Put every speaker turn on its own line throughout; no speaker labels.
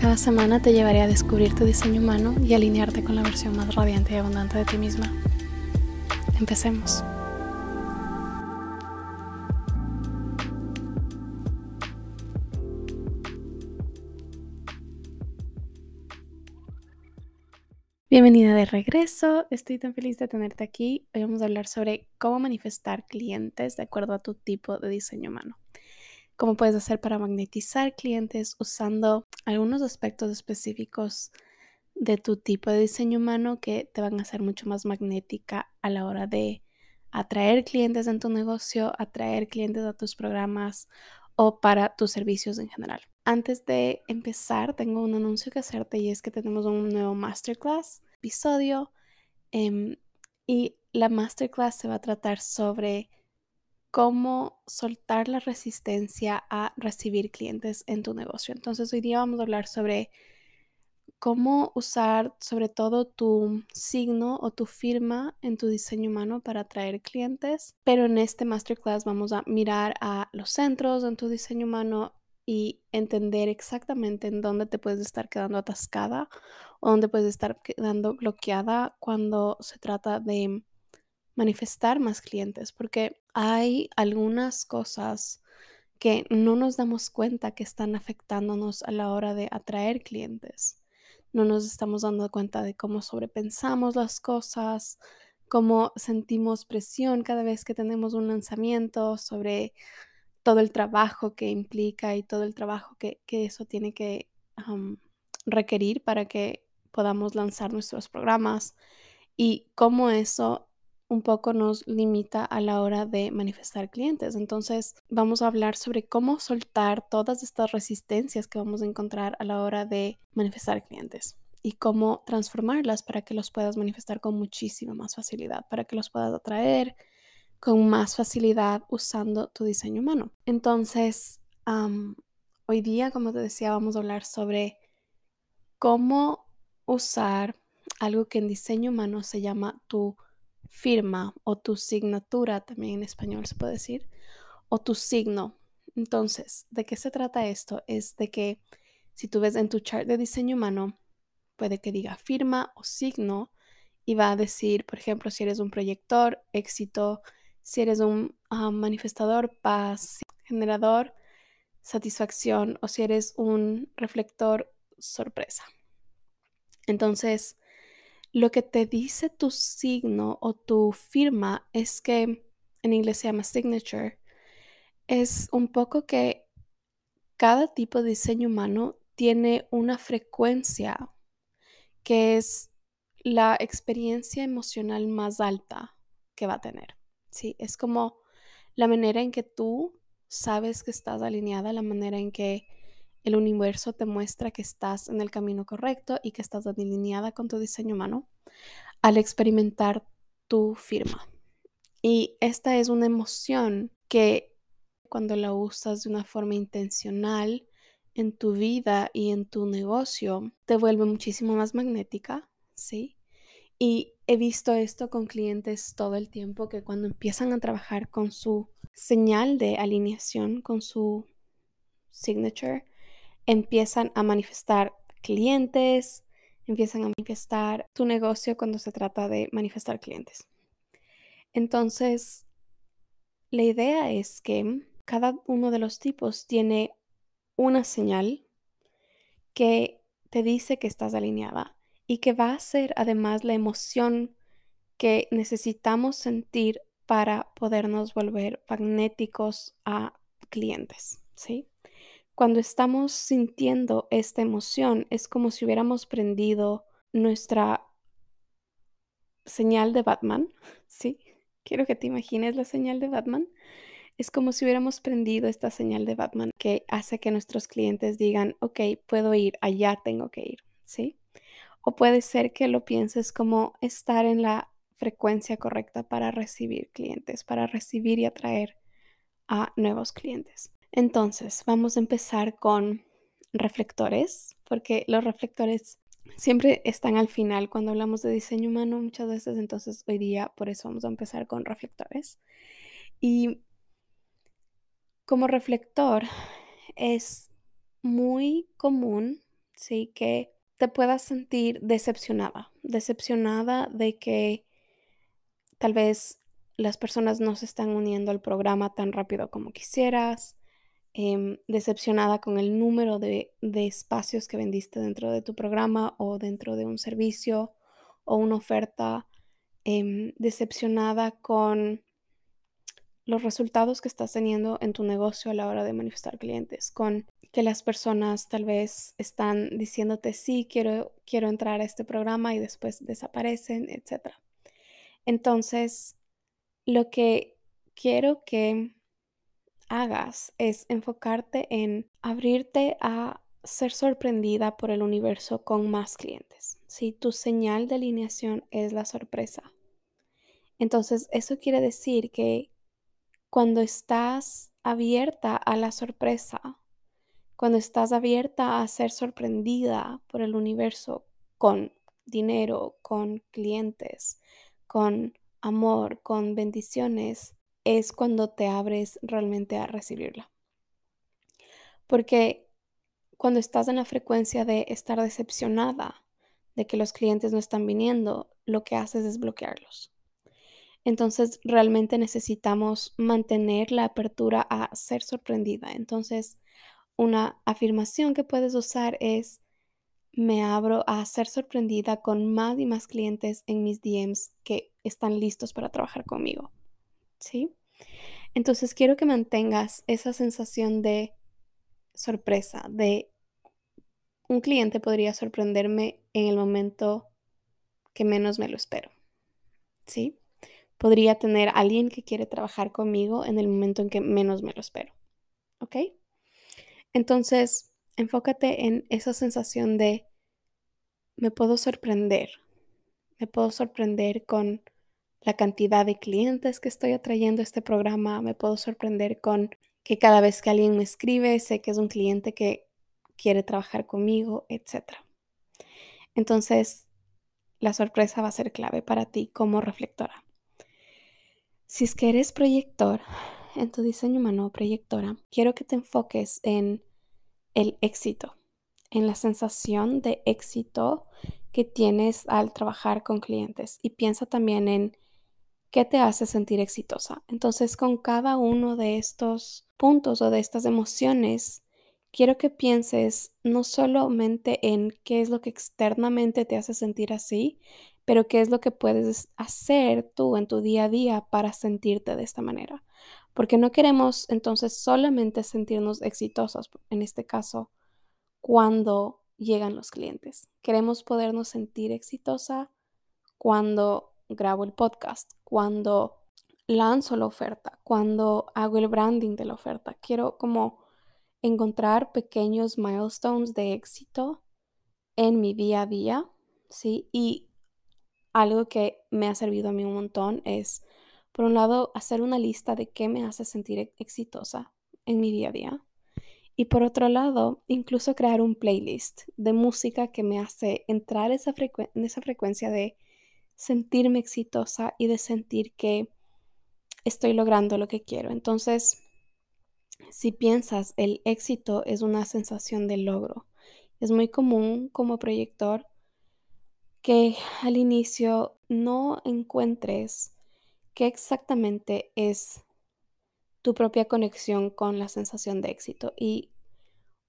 Cada semana te llevaré a descubrir tu diseño humano y alinearte con la versión más radiante y abundante de ti misma. Empecemos. Bienvenida de regreso, estoy tan feliz de tenerte aquí. Hoy vamos a hablar sobre cómo manifestar clientes de acuerdo a tu tipo de diseño humano cómo puedes hacer para magnetizar clientes usando algunos aspectos específicos de tu tipo de diseño humano que te van a hacer mucho más magnética a la hora de atraer clientes en tu negocio, atraer clientes a tus programas o para tus servicios en general. Antes de empezar, tengo un anuncio que hacerte y es que tenemos un nuevo masterclass episodio em, y la masterclass se va a tratar sobre cómo soltar la resistencia a recibir clientes en tu negocio. Entonces hoy día vamos a hablar sobre cómo usar sobre todo tu signo o tu firma en tu diseño humano para atraer clientes. Pero en este masterclass vamos a mirar a los centros en tu diseño humano y entender exactamente en dónde te puedes estar quedando atascada o dónde puedes estar quedando bloqueada cuando se trata de manifestar más clientes, porque hay algunas cosas que no nos damos cuenta que están afectándonos a la hora de atraer clientes. No nos estamos dando cuenta de cómo sobrepensamos las cosas, cómo sentimos presión cada vez que tenemos un lanzamiento sobre todo el trabajo que implica y todo el trabajo que, eso tiene que requerir para que podamos lanzar nuestros programas y cómo eso un poco nos limita a la hora de manifestar clientes. Entonces vamos a hablar sobre cómo soltar todas estas resistencias que vamos a encontrar a la hora de manifestar clientes y cómo transformarlas para que los puedas manifestar con muchísima más facilidad, para que los puedas atraer con más facilidad usando tu diseño humano. Entonces, hoy día, como te decía, vamos a hablar sobre cómo usar algo que en diseño humano se llama tu firma o tu signatura, también en español se puede decir, o tu signo. Entonces, ¿de qué se trata esto? Es de que si tú ves en tu chart de diseño humano, puede que diga firma o signo y va a decir, por ejemplo, si eres un proyector, éxito, si eres un ah, manifestador, paz, generador, satisfacción o si eres un reflector, sorpresa. Entonces, lo que te dice tu signo o tu firma es que en inglés se llama signature. Es un poco que cada tipo de diseño humano tiene una frecuencia que es la experiencia emocional más alta que va a tener. Sí, es como la manera en que tú sabes que estás alineada, la manera en que el universo te muestra que estás en el camino correcto y que estás alineada con tu diseño humano al experimentar tu firma. Y esta es una emoción que cuando la usas de una forma intencional en tu vida y en tu negocio, te vuelve muchísimo más magnética, ¿sí? Y he visto esto con clientes todo el tiempo que cuando empiezan a trabajar con su señal de alineación, con su signature, empiezan a manifestar clientes, empiezan a manifestar tu negocio cuando se trata de manifestar clientes. Entonces, la idea es que cada uno de los tipos tiene una señal que te dice que estás alineada y que va a ser además la emoción que necesitamos sentir para podernos volver magnéticos a clientes, ¿sí? Cuando estamos sintiendo esta emoción, es como si hubiéramos prendido nuestra señal de Batman, ¿sí? Quiero que te imagines la señal de Batman. Es como si hubiéramos prendido esta señal de Batman que hace que nuestros clientes digan, ok, puedo ir, allá tengo que ir, ¿sí? O puede ser que lo pienses como estar en la frecuencia correcta para recibir clientes, para recibir y atraer a nuevos clientes. Entonces, vamos a empezar con reflectores, porque los reflectores siempre están al final cuando hablamos de diseño humano muchas veces, entonces hoy día por eso vamos a empezar con reflectores. Y como reflector es muy común, sí, que te puedas sentir decepcionada, decepcionada de que tal vez las personas no se están uniendo al programa tan rápido como quisieras, em, decepcionada con el número de, de espacios que vendiste dentro de tu programa o dentro de un servicio o una oferta, em, decepcionada con los resultados que estás teniendo en tu negocio a la hora de manifestar clientes, con que las personas tal vez están diciéndote sí, quiero, quiero entrar a este programa y después desaparecen, etc. Entonces, lo que quiero que hagas es enfocarte en abrirte a ser sorprendida por el universo con más clientes. Si tu señal de alineación es la sorpresa, entonces eso quiere decir que cuando estás abierta a la sorpresa, cuando estás abierta a ser sorprendida por el universo con dinero, con clientes, con amor, con bendiciones, es cuando te abres realmente a recibirla. Porque cuando estás en la frecuencia de estar decepcionada de que los clientes no están viniendo, lo que haces es bloquearlos. Entonces, realmente necesitamos mantener la apertura a ser sorprendida. Entonces, una afirmación que puedes usar es, me abro a ser sorprendida con más y más clientes en mis DMs que están listos para trabajar conmigo. ¿Sí? Entonces, quiero que mantengas esa sensación de sorpresa, de un cliente podría sorprenderme en el momento que menos me lo espero. ¿Sí? podría tener alguien que quiere trabajar conmigo en el momento en que menos me lo espero. ¿Ok? Entonces, enfócate en esa sensación de me puedo sorprender. Me puedo sorprender con la cantidad de clientes que estoy atrayendo a este programa. Me puedo sorprender con que cada vez que alguien me escribe, sé que es un cliente que quiere trabajar conmigo, etc. Entonces, la sorpresa va a ser clave para ti como reflectora. Si es que eres proyector en tu diseño humano o proyectora, quiero que te enfoques en el éxito, en la sensación de éxito que tienes al trabajar con clientes y piensa también en qué te hace sentir exitosa. Entonces, con cada uno de estos puntos o de estas emociones, quiero que pienses no solamente en qué es lo que externamente te hace sentir así, pero ¿qué es lo que puedes hacer tú en tu día a día para sentirte de esta manera? Porque no queremos entonces solamente sentirnos exitosos, en este caso, cuando llegan los clientes. Queremos podernos sentir exitosa cuando grabo el podcast, cuando lanzo la oferta, cuando hago el branding de la oferta. Quiero como encontrar pequeños milestones de éxito en mi día a día, ¿sí? Y algo que me ha servido a mí un montón es, por un lado, hacer una lista de qué me hace sentir exitosa en mi día a día. Y por otro lado, incluso crear un playlist de música que me hace entrar esa en esa frecuencia de sentirme exitosa y de sentir que estoy logrando lo que quiero. Entonces, si piensas, el éxito es una sensación de logro. Es muy común como proyector que al inicio no encuentres qué exactamente es tu propia conexión con la sensación de éxito. Y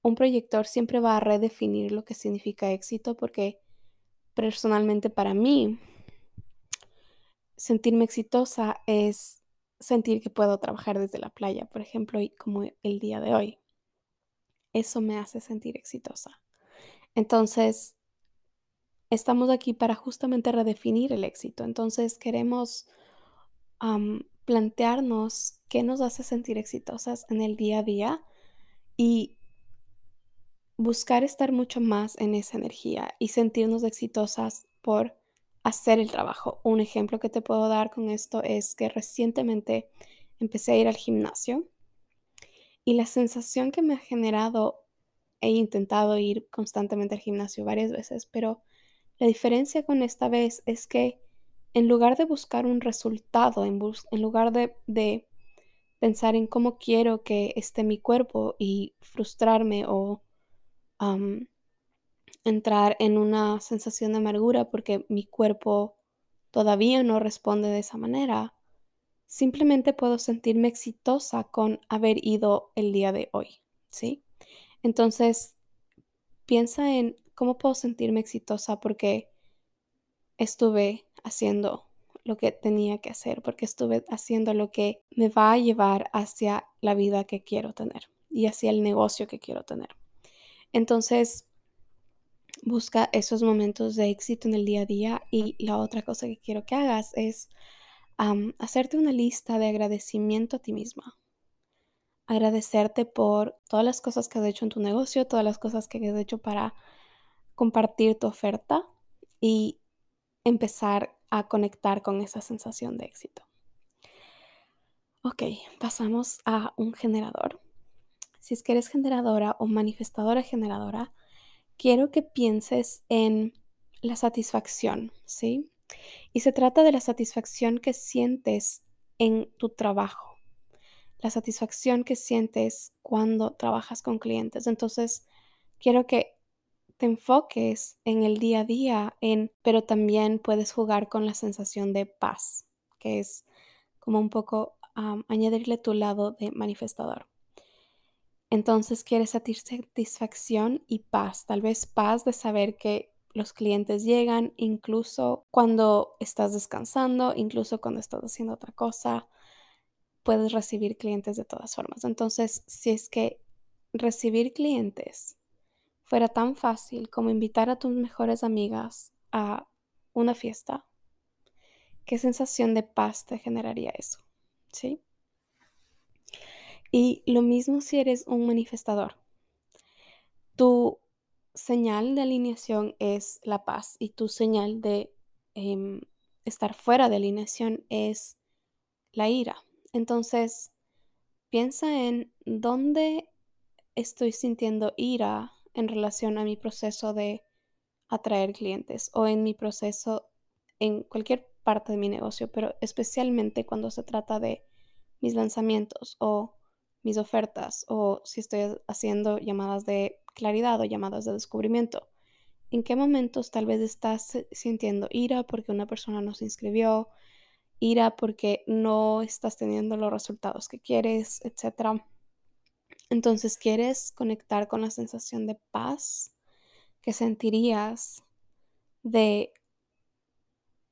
un proyector siempre va a redefinir lo que significa éxito porque personalmente para mí sentirme exitosa es sentir que puedo trabajar desde la playa, por ejemplo, y como el día de hoy. Eso me hace sentir exitosa. Entonces, estamos aquí para justamente redefinir el éxito. Entonces queremos plantearnos qué nos hace sentir exitosas en el día a día y buscar estar mucho más en esa energía y sentirnos exitosas por hacer el trabajo. Un ejemplo que te puedo dar con esto es que recientemente empecé a ir al gimnasio y la sensación que me ha generado, he intentado ir constantemente al gimnasio varias veces, pero la diferencia con esta vez es que en lugar de buscar un resultado, en, lugar de, pensar en cómo quiero que esté mi cuerpo y frustrarme o entrar en una sensación de amargura porque mi cuerpo todavía no responde de esa manera, simplemente puedo sentirme exitosa con haber ido el día de hoy, ¿sí? Entonces, piensa en cómo puedo sentirme exitosa porque estuve haciendo lo que tenía que hacer, porque estuve haciendo lo que me va a llevar hacia la vida que quiero tener y hacia el negocio que quiero tener. Entonces, busca esos momentos de éxito en el día a día y la otra cosa que quiero que hagas es hacerte una lista de agradecimiento a ti misma. Agradecerte por todas las cosas que has hecho en tu negocio, todas las cosas que has hecho para compartir tu oferta y empezar a conectar con esa sensación de éxito. Ok, pasamos a un generador. Si es que eres generadora o manifestadora generadora, quiero que pienses en la satisfacción, ¿sí? Y se trata de la satisfacción que sientes en tu trabajo, la satisfacción que sientes cuando trabajas con clientes. Entonces, quiero que te enfoques en el día a día, en, pero también puedes jugar con la sensación de paz, que es como un poco añadirle tu lado de manifestador. Entonces quieres satisfacción y paz, tal vez paz de saber que los clientes llegan incluso cuando estás descansando, incluso cuando estás haciendo otra cosa, puedes recibir clientes de todas formas. Entonces, si es que recibir clientes fuera tan fácil como invitar a tus mejores amigas a una fiesta, ¿qué sensación de paz te generaría eso? ¿Sí? Y lo mismo si eres un manifestador. Tu señal de alineación es la paz y tu señal de em, estar fuera de alineación es la ira. Entonces, piensa en dónde estoy sintiendo ira en relación a mi proceso de atraer clientes o en mi proceso en cualquier parte de mi negocio, pero especialmente cuando se trata de mis lanzamientos o mis ofertas o si estoy haciendo llamadas de claridad o llamadas de descubrimiento. ¿En qué momentos tal vez estás sintiendo ira porque una persona no se inscribió, ira porque no estás teniendo los resultados que quieres, etcétera? Entonces, ¿quieres conectar con la sensación de paz que sentirías de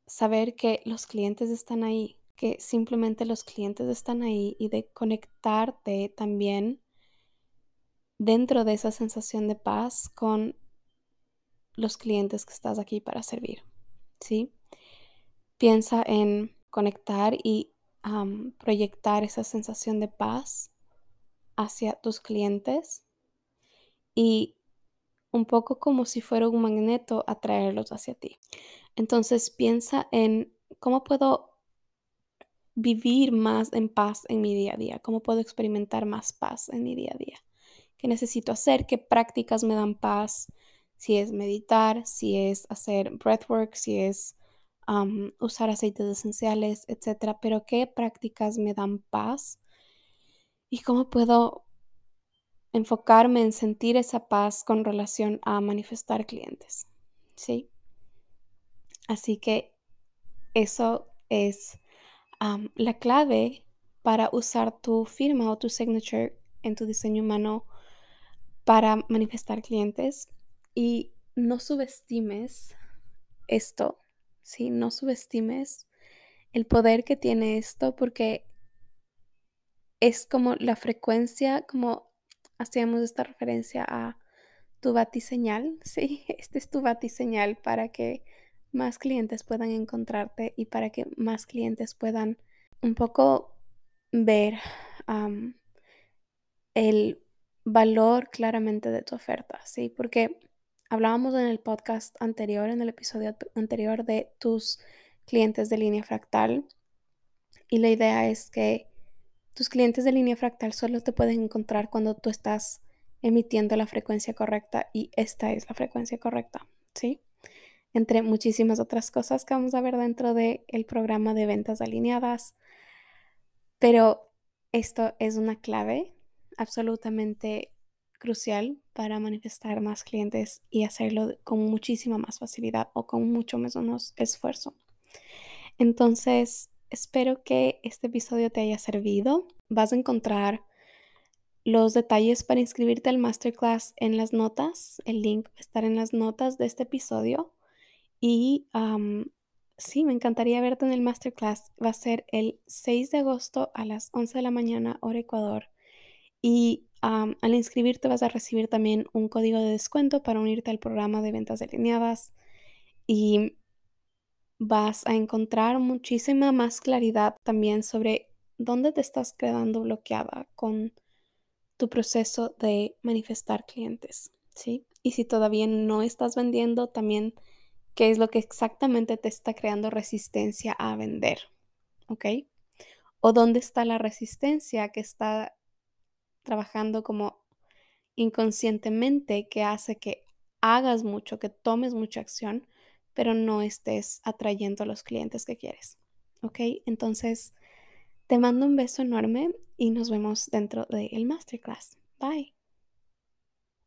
saber que los clientes están ahí, que simplemente los clientes están ahí y de conectarte también dentro de esa sensación de paz con los clientes que estás aquí para servir, ¿sí? Piensa en conectar y proyectar esa sensación de paz hacia tus clientes y un poco como si fuera un magneto atraerlos hacia ti. Entonces piensa en cómo puedo vivir más en paz en mi día a día, cómo puedo experimentar más paz en mi día a día, qué necesito hacer, qué prácticas me dan paz, si es meditar, si es hacer breathwork, si es usar aceites esenciales, etcétera, pero qué prácticas me dan paz y cómo puedo enfocarme en sentir esa paz con relación a manifestar clientes. ¿Sí? Así que eso es la clave para usar tu firma o tu signature en tu diseño humano para manifestar clientes y no subestimes esto, ¿sí? No subestimes el poder que tiene esto porque es como la frecuencia, como hacíamos esta referencia a tu batiseñal, ¿sí? Este es tu batiseñal para que más clientes puedan encontrarte y para que más clientes puedan un poco ver el valor claramente de tu oferta, ¿sí? Porque hablábamos en el podcast anterior, en el episodio anterior de tus clientes de línea fractal y la idea es que tus clientes de línea fractal solo te pueden encontrar cuando tú estás emitiendo la frecuencia correcta y esta es la frecuencia correcta, ¿sí? Entre muchísimas otras cosas que vamos a ver dentro del programa de ventas alineadas. Pero esto es una clave absolutamente crucial para manifestar más clientes y hacerlo con muchísima más facilidad o con mucho menos esfuerzo. Entonces, espero que este episodio te haya servido. Vas a encontrar los detalles para inscribirte al masterclass en las notas. El link va en las notas de este episodio. Y sí, me encantaría verte en el masterclass. Va a ser el 6 de agosto a las 11 de la mañana, hora Ecuador. Y al inscribirte vas a recibir también un código de descuento para unirte al programa de ventas delineadas. Y vas a encontrar muchísima más claridad también sobre dónde te estás quedando bloqueada con tu proceso de manifestar clientes, ¿sí? Y si todavía no estás vendiendo, también qué es lo que exactamente te está creando resistencia a vender, ¿ok? O dónde está la resistencia que está trabajando como inconscientemente que hace que hagas mucho, que tomes mucha acción, pero no estés atrayendo a los clientes que quieres. ¿Ok? Entonces, te mando un beso enorme y nos vemos dentro del masterclass. Bye.